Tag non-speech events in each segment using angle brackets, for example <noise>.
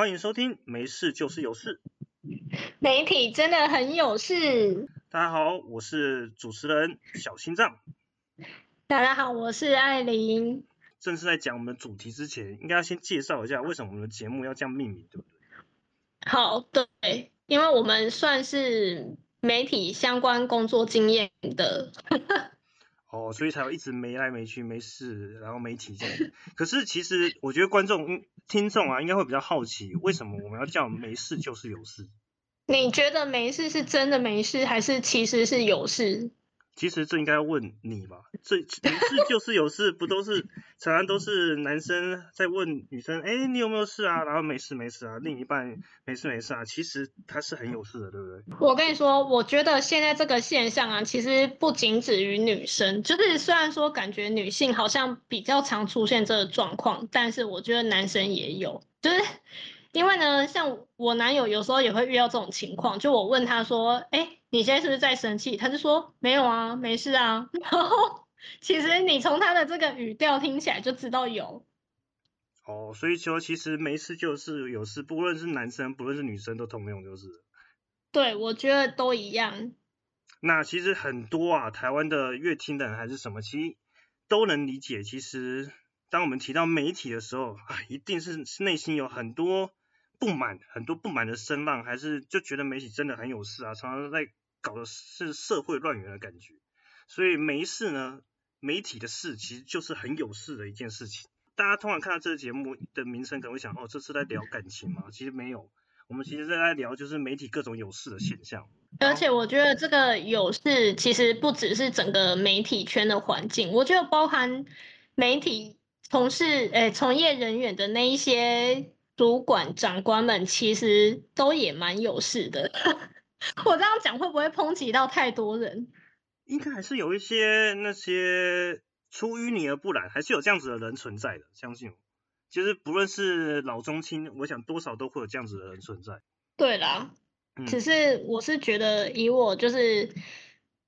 欢迎收听，没事就是有事。媒体真的很有事。大家好，我是主持人小心脏。大家好，我是艾琳。正式在讲我们的主题之前，应该要先介绍一下为什么我们的节目要这样命名，对不对？好，对，因为我们算是媒体相关工作经验的。哦，所以才有一直没来没去，没事，然后没体这样。<laughs> 可是其实我觉得观众、听众啊，应该会比较好奇，为什么我们要叫没事就是有事？你觉得没事是真的没事，还是其实是有事？其实这应该问你吧，这没事就是有事，不都是常常都是男生在问女生，哎，你有没有事啊？然后没事没事啊，另一半没事没事啊，其实他是很有事的，对不对？我跟你说，我觉得现在这个现象啊，其实不仅止于女生，就是虽然说感觉女性好像比较常出现这个状况，但是我觉得男生也有，就是。因为呢，像我男友有时候也会遇到这种情况，就我问他说：“哎，你现在是不是在生气？”他就说：“没有啊，没事啊。<laughs> ”然后其实你从他的这个语调听起来就知道有。哦，所以说其实没事就是有事，不论是男生不论是女生都通用，就是。对，我觉得都一样。那其实很多啊，台湾的乐听的人还是什么，其实都能理解。其实当我们提到媒体的时候啊，<laughs> 一定是内心有很多。不满很多不满的声浪，还是就觉得媒体真的很有事啊，常常在搞的是社会乱源的感觉。所以没事呢，媒体的事其实就是很有事的一件事情。大家通常看到这个节目的名称，可能会想，哦，这是在聊感情吗？其实没有，我们其实在聊就是媒体各种有事的现象。而且我觉得这个有事其实不只是整个媒体圈的环境，我觉得包含媒体从事诶从业人员的那一些。主管、长官们其实都也蛮有事的。<laughs> 我这样讲会不会抨击到太多人？应该还是有一些那些出淤泥而不染，还是有这样子的人存在的。相信我，其实不论是老中青，我想多少都会有这样子的人存在。对啦，只是我是觉得，以我就是，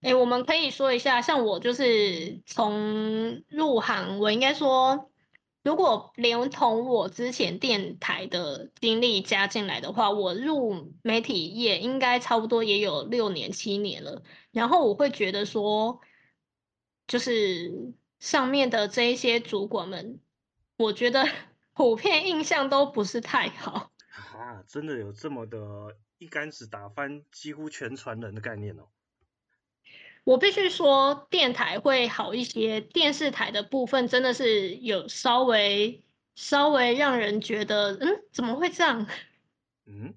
哎，我们可以说一下，像我就是从入行，我应该说。如果连同我之前电台的经历加进来的话，我入媒体业应该差不多也有六年七年了。然后我会觉得说，就是上面的这一些主管们，我觉得 <laughs> 普遍印象都不是太好。啊，真的有这么的一竿子打翻几乎全船人的概念哦？我必须说，电台会好一些，电视台的部分真的是有稍微稍微让人觉得，嗯，怎么会这样？<laughs> 嗯，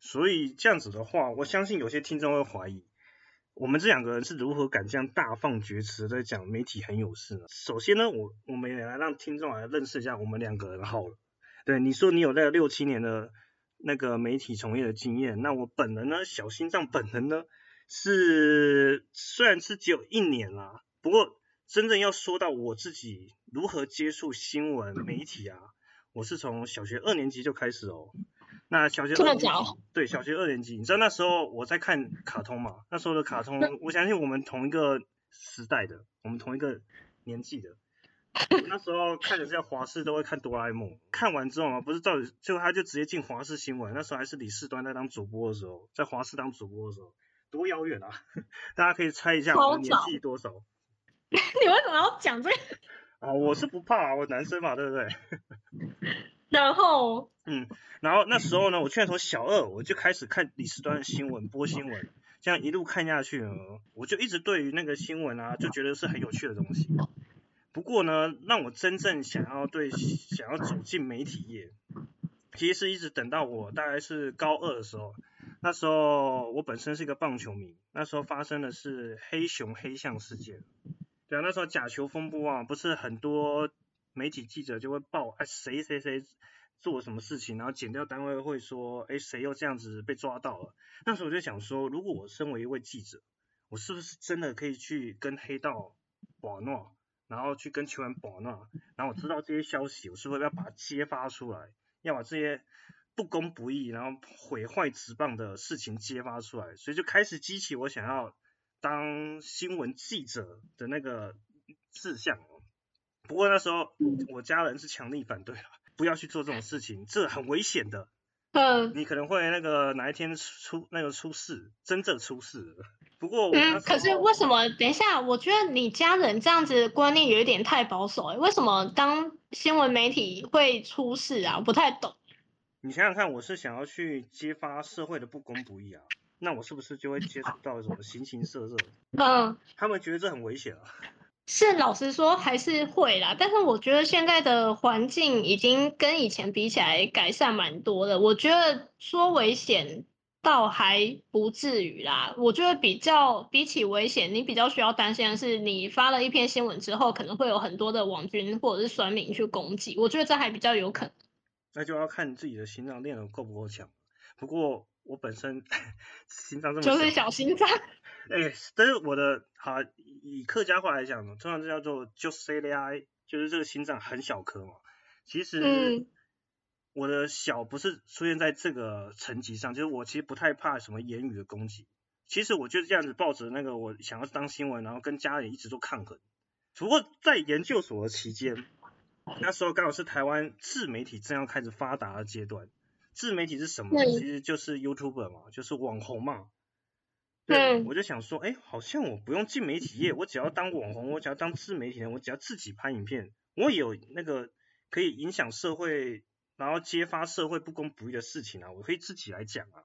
所以这样子的话，我相信有些听众会怀疑，我们这两个人是如何敢这样大放厥词在讲媒体很有事呢？首先呢，我我们也来让听众来认识一下我们两个人好了。对，你说你有那个六七年的那个媒体从业的经验，那我本人呢，小心脏本人呢？是，虽然是只有一年啦，不过真正要说到我自己如何接触新闻媒体啊，我是从小学二年级就开始哦。那小学二年级，对，小学二年级，你知道那时候我在看卡通嘛？那时候的卡通，我相信我们同一个时代的，我们同一个年纪的，那时候看的是华视，都会看哆啦 A 梦。看完之后嘛，不是照，就他就直接进华视新闻。那时候还是李世端在当主播的时候，在华视当主播的时候。多遥远啊！<laughs> 大家可以猜一下我年纪多少？<laughs> 你为什么要讲这个？啊，我是不怕，我男生嘛，对不对？<laughs> 然后，嗯，然后那时候呢，我居然从小二我就开始看李时端的新闻，播新闻，这样一路看下去呢，我就一直对于那个新闻啊，就觉得是很有趣的东西。不过呢，让我真正想要对想要走进媒体业，其实是一直等到我大概是高二的时候。那时候我本身是一个棒球迷，那时候发生的是黑熊黑象事件，对啊，那时候假球风波啊，不是很多媒体记者就会报，哎谁谁谁做什么事情，然后剪掉单位会说，哎谁又这样子被抓到了，那时候我就想说，如果我身为一位记者，我是不是真的可以去跟黑道保闹，然后去跟球员保闹，然后我知道这些消息，我是不是要把它揭发出来，要把这些。不公不义，然后毁坏职棒的事情揭发出来，所以就开始激起我想要当新闻记者的那个志向。不过那时候我家人是强力反对了，不要去做这种事情，这很危险的。嗯你可能会那个哪一天出那个出事，真正出事了。不过嗯，可是候为什么？等一下，我觉得你家人这样子观念有一点太保守、欸，为什么当新闻媒体会出事啊？我不太懂。你想想看，我是想要去揭发社会的不公不义啊，那我是不是就会接触到什么形形色色？<laughs> 嗯，他们觉得这很危险啊。是老实说还是会啦，但是我觉得现在的环境已经跟以前比起来改善蛮多的。我觉得说危险倒还不至于啦，我觉得比较比起危险，你比较需要担心的是，你发了一篇新闻之后，可能会有很多的网军或者是酸民去攻击，我觉得这还比较有可能。那就要看你自己的心脏练得够不够强。不过我本身 <laughs> 心脏这么就是小心脏。哎、但是我的好以客家话来讲呢，通常这叫做 s e l i 就是这个心脏很小颗嘛。其实嗯我的小不是出现在这个层级上，就是我其实不太怕什么言语的攻击。其实我就是这样子抱着那个我想要当新闻，然后跟家人一直做抗衡。不过在研究所的期间，那时候刚好是台湾自媒体正要开始发达的阶段。自媒体是什么其实就是 YouTuber 嘛，就是网红嘛。对，嗯我就想说，哎，好像我不用进媒体业，我只要当网红，我只要当自媒体人，我只要自己拍影片，我有那个可以影响社会，然后揭发社会不公不义的事情啊，我可以自己来讲啊。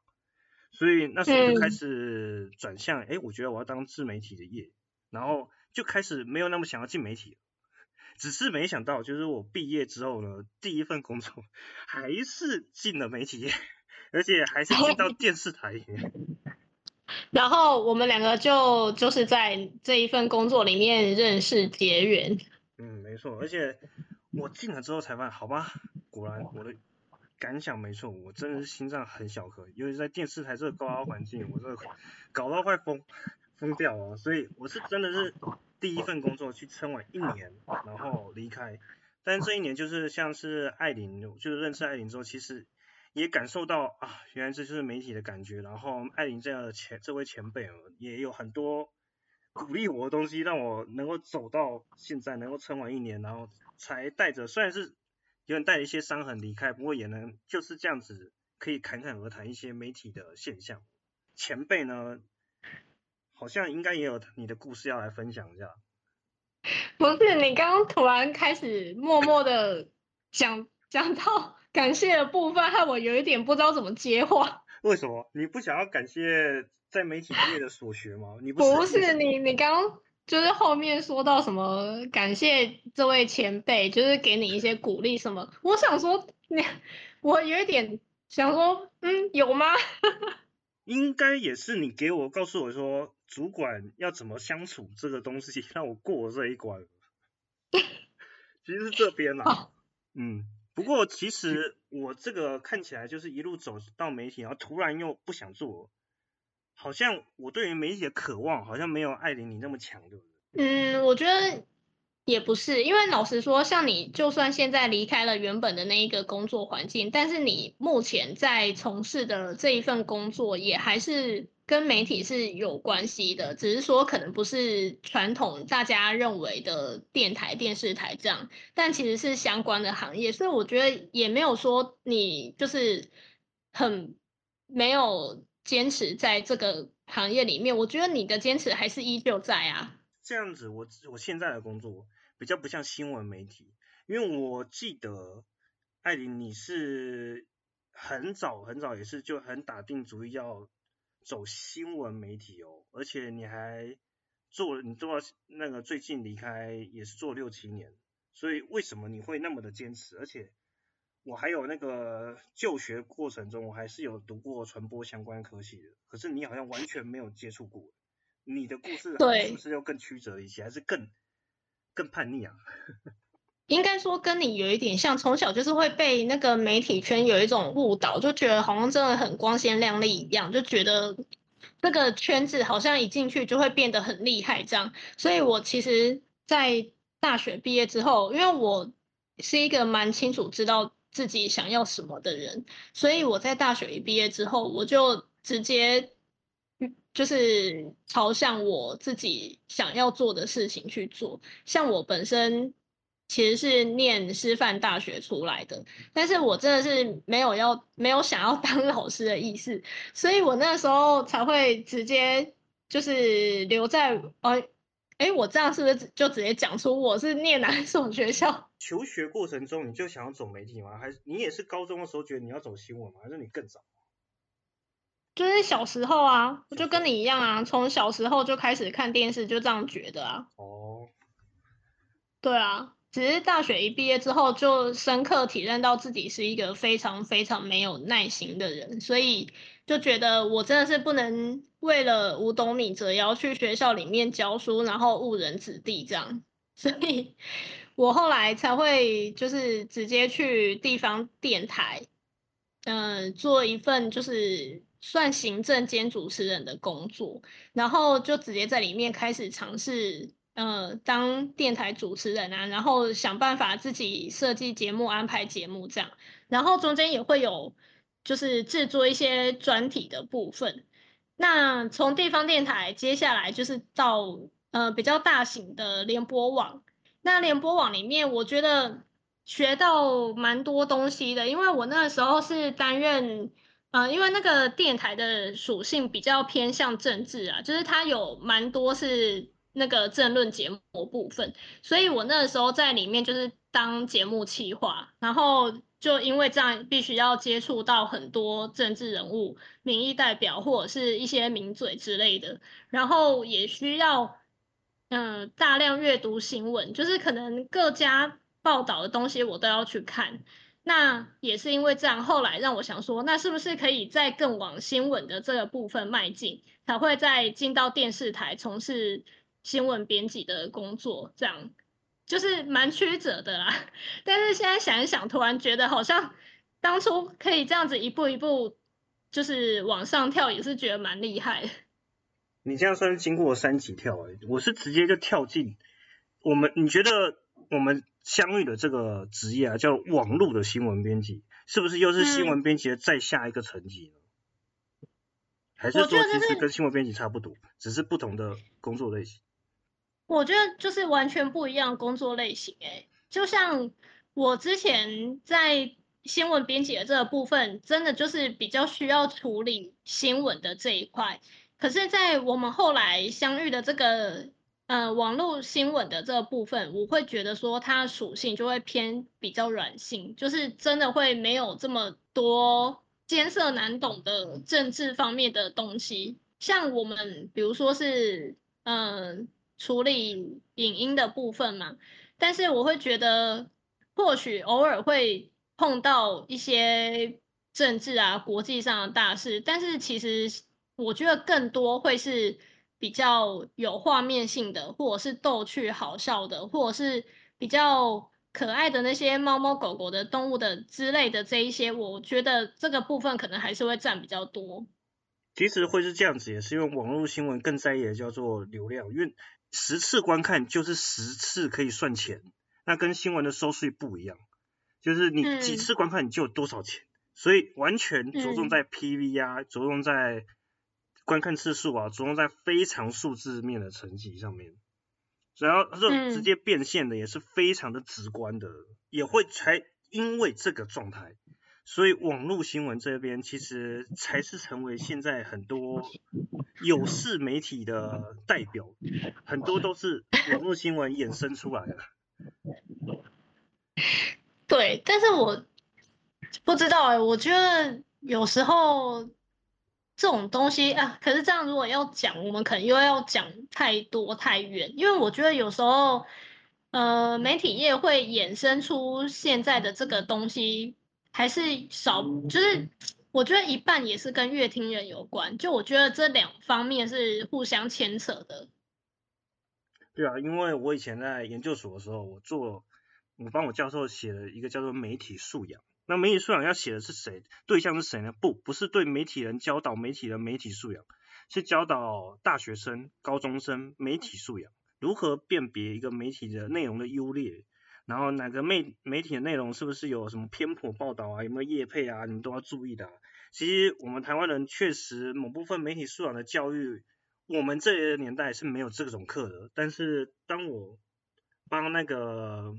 所以那时候就开嗯始转向，哎、我觉得我要当自媒体的业，然后就开始没有那么想要进媒体了。只是没想到，就是我毕业之后呢，第一份工作还是进了媒体业，而且还是进到电视台里面。<laughs> 然后我们两个就就是在这一份工作里面认识结缘。嗯，没错，而且我进了之后才发现，好吧，果然我的感想没错，我真的是心脏很小颗，尤其在电视台这个高压环境，我这个搞到快疯疯掉了，所以我是真的是第一份工作去撑完一年，然后离开，但是这一年就是像是艾琳，就是认识艾琳之后，其实也感受到啊，原来这就是媒体的感觉，然后艾琳这样的前这位前辈啊，也有很多鼓励我的东西，让我能够走到现在，能够撑完一年，然后才带着虽然是有点带着一些伤痕离开，不过也能就是这样子可以侃侃而谈一些媒体的现象。前辈呢，好像应该也有你的故事要来分享一下。不是你刚刚突然开始默默的讲讲到感谢的部分，害我有一点不知道怎么接话。为什么你不想要感谢在媒体业的所学吗？<laughs> 你不不是是你，你刚刚就是后面说到什么感谢这位前辈，就是给你一些鼓励什么。我想说你，我有一点想说，嗯，有吗？应该也是你给我告诉我说，主管要怎么相处这个东西，让我过这一关。<laughs> 其实是这边啦、哦嗯，不过其实我这个看起来就是一路走到媒体，然后突然又不想做，好像我对于媒体的渴望好像没有艾琳你那么强，对不对？嗯，我觉得也不是，因为老实说，像你就算现在离开了原本的那一个工作环境，但是你目前在从事的这一份工作也还是跟媒体是有关系的，只是说可能不是传统大家认为的电台、电视台这样，但其实是相关的行业，所以我觉得也没有说你就是很没有坚持在这个行业里面，我觉得你的坚持还是依旧在啊。这样子我，我现在的工作比较不像新闻媒体，因为我记得艾琳你是很早很早也是就很打定主意要走新闻媒体哦，而且你还做你做到那个最近离开也是做六七年，所以为什么你会那么的坚持？而且我还有那个就学过程中，我还是有读过传播相关科系的，可是你好像完全没有接触过。你的故事对是不是又更曲折一些，还是更更叛逆啊？<laughs> 应该说跟你有一点像，从小就是会被那个媒体圈有一种误导，就觉得好像真的很光鲜亮丽一样，就觉得这个圈子好像一进去就会变得很厉害这样。所以我其实，在大学毕业之后，因为我是一个蛮清楚知道自己想要什么的人，所以我在大学一毕业之后，我就直接嗯就是朝向我自己想要做的事情去做。像我本身其实是念师范大学出来的，但是我真的是没有要没有想要 <laughs> 当老师的意思，所以我那时候才会直接就是留在呃，哎，我这样是不是就直接讲出我是念哪一所学校？<laughs> 求学过程中你就想要走媒体吗？还是你也是高中的时候觉得你要走新闻吗？还是你更早？就是小时候啊，我就跟你一样啊，从小时候就开始看电视，就这样觉得啊。哦。对啊。只是大学一毕业之后，就深刻体认到自己是一个非常非常没有耐心的人，所以就觉得我真的是不能为了五斗米折腰去学校里面教书，然后误人子弟这样，<laughs> 所以我后来才会就是直接去地方电台，嗯，做一份就是算行政兼主持人的工作，然后就直接在里面开始尝试。呃，当电台主持人啊，然后想办法自己设计节目、安排节目这样，然后中间也会有就是制作一些专题的部分。那从地方电台接下来就是到呃比较大型的联播网。那联播网里面，我觉得学到蛮多东西的，因为我那时候是担任呃，因为那个电台的属性比较偏向政治啊，就是它有蛮多是。那个政论节目部分，所以我那个时候在里面就是当节目企划，然后就因为这样必须要接触到很多政治人物、民意代表或者是一些名嘴之类的，然后也需要嗯大量阅读新闻，就是可能各家报道的东西我都要去看。那也是因为这样，后来让我想说，那是不是可以再更往新闻的这个部分迈进，才会再进到电视台从事。新闻编辑的工作，这样就是蛮曲折的啦。<laughs> 但是现在想一想，突然觉得好像当初可以这样子一步一步就是往上跳，也是觉得蛮厉害。你这样算是经过三级跳哎，我是直接就跳进我们。你觉得我们相遇的这个职业啊，叫网络的新闻编辑，是不是又是新闻编辑的再下一个层级呢？还是说其实跟新闻编辑差不多，只是不同的工作类型？我觉得就是完全不一样工作类型，哎，就像我之前在新闻编辑的这个部分，真的就是比较需要处理新闻的这一块。可是，在我们后来相遇的这个呃网络新闻的这个部分，我会觉得说它属性就会偏比较软性，就是真的会没有这么多艰涩难懂的政治方面的东西。像我们比如说是嗯。处理影音的部分嘛，但是我会觉得，或许偶尔会碰到一些政治啊、国际上的大事，但是其实我觉得更多会是比较有画面性的，或者是逗趣好笑的，或者是比较可爱的那些猫猫狗狗的动物的之类的这一些，我觉得这个部分可能还是会占比较多。其实会是这样子，也是因为网络新闻更在意的叫做流量，因为。十次观看就是十次可以算钱，那跟新闻的收视率不一样，就是你几次观看你就有多少钱，所以完全着重在 PV 啊，着重在观看次数啊，着重在非常数字面的成绩上面，然后这直接变现的也是非常的直观的，也会才因为这个状态。所以网络新闻这边其实才是成为现在很多有势媒体的代表，很多都是网络新闻衍生出来的。对，但是我不知道哎，我觉得有时候这种东西啊，可是这样如果要讲，我们可能又要讲太多太远，因为我觉得有时候呃，媒体业会衍生出现在的这个东西。还是少，就是我觉得一半也是跟乐听人有关，就我觉得这两方面是互相牵扯的。对啊，因为我以前在研究所的时候，我做我帮我教授写了一个叫做媒体素养。那媒体素养要写的是谁？对象是谁呢？不，不是对媒体人教导媒体人媒体素养，是教导大学生、高中生媒体素养，如何辨别一个媒体的内容的优劣。然后哪个媒媒体的内容是不是有什么偏颇报道啊？有没有业配啊？你们都要注意的。其实我们台湾人确实某部分媒体素养的教育，我们这个年代是没有这种课的。但是当我帮那个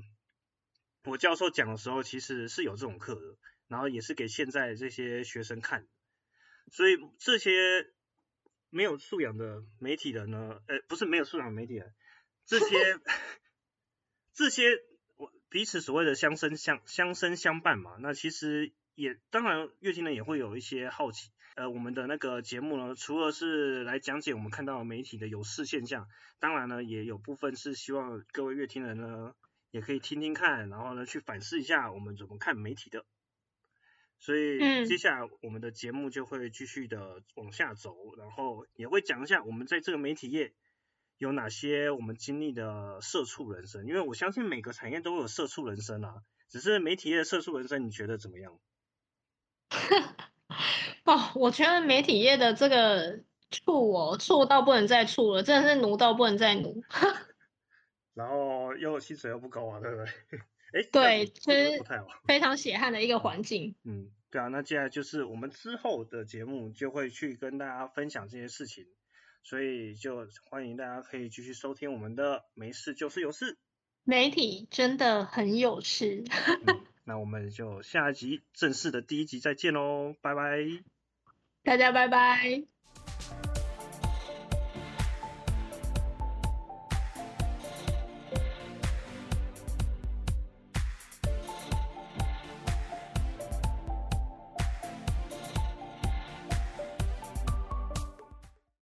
我教授讲的时候，其实是有这种课的，然后也是给现在这些学生看，所以这些没有素养的媒体人呢，呃，不是没有素养的媒体人，这些 <laughs> 这些我彼此所谓的相生相相生相伴嘛，那其实也当然乐听人也会有一些好奇。呃，我们的那个节目呢，除了是来讲解我们看到媒体的有事现象，当然呢，也有部分是希望各位乐听人呢，也可以听听看，然后呢，去反思一下我们怎么看媒体的。所以接下来我们的节目就会继续的往下走，然后也会讲一下我们在这个媒体业有哪些我们经历的社畜人生，因为我相信每个产业都有社畜人生啊，只是媒体业社畜人生，你觉得怎么样？<laughs> 哦，我觉得媒体业的这个处哦，处到不能再处了，真的是奴到不能再奴。然后又薪水又不高啊，对不对？<laughs> 哎，对，其实非常血汗的一个环境。嗯，对啊，那接下来就是我们之后的节目就会去跟大家分享这些事情，所以就欢迎大家可以继续收听我们的没事就是有事。媒体真的很有事。那我们就下一集正式的第一集再见喽，拜拜。大家拜拜。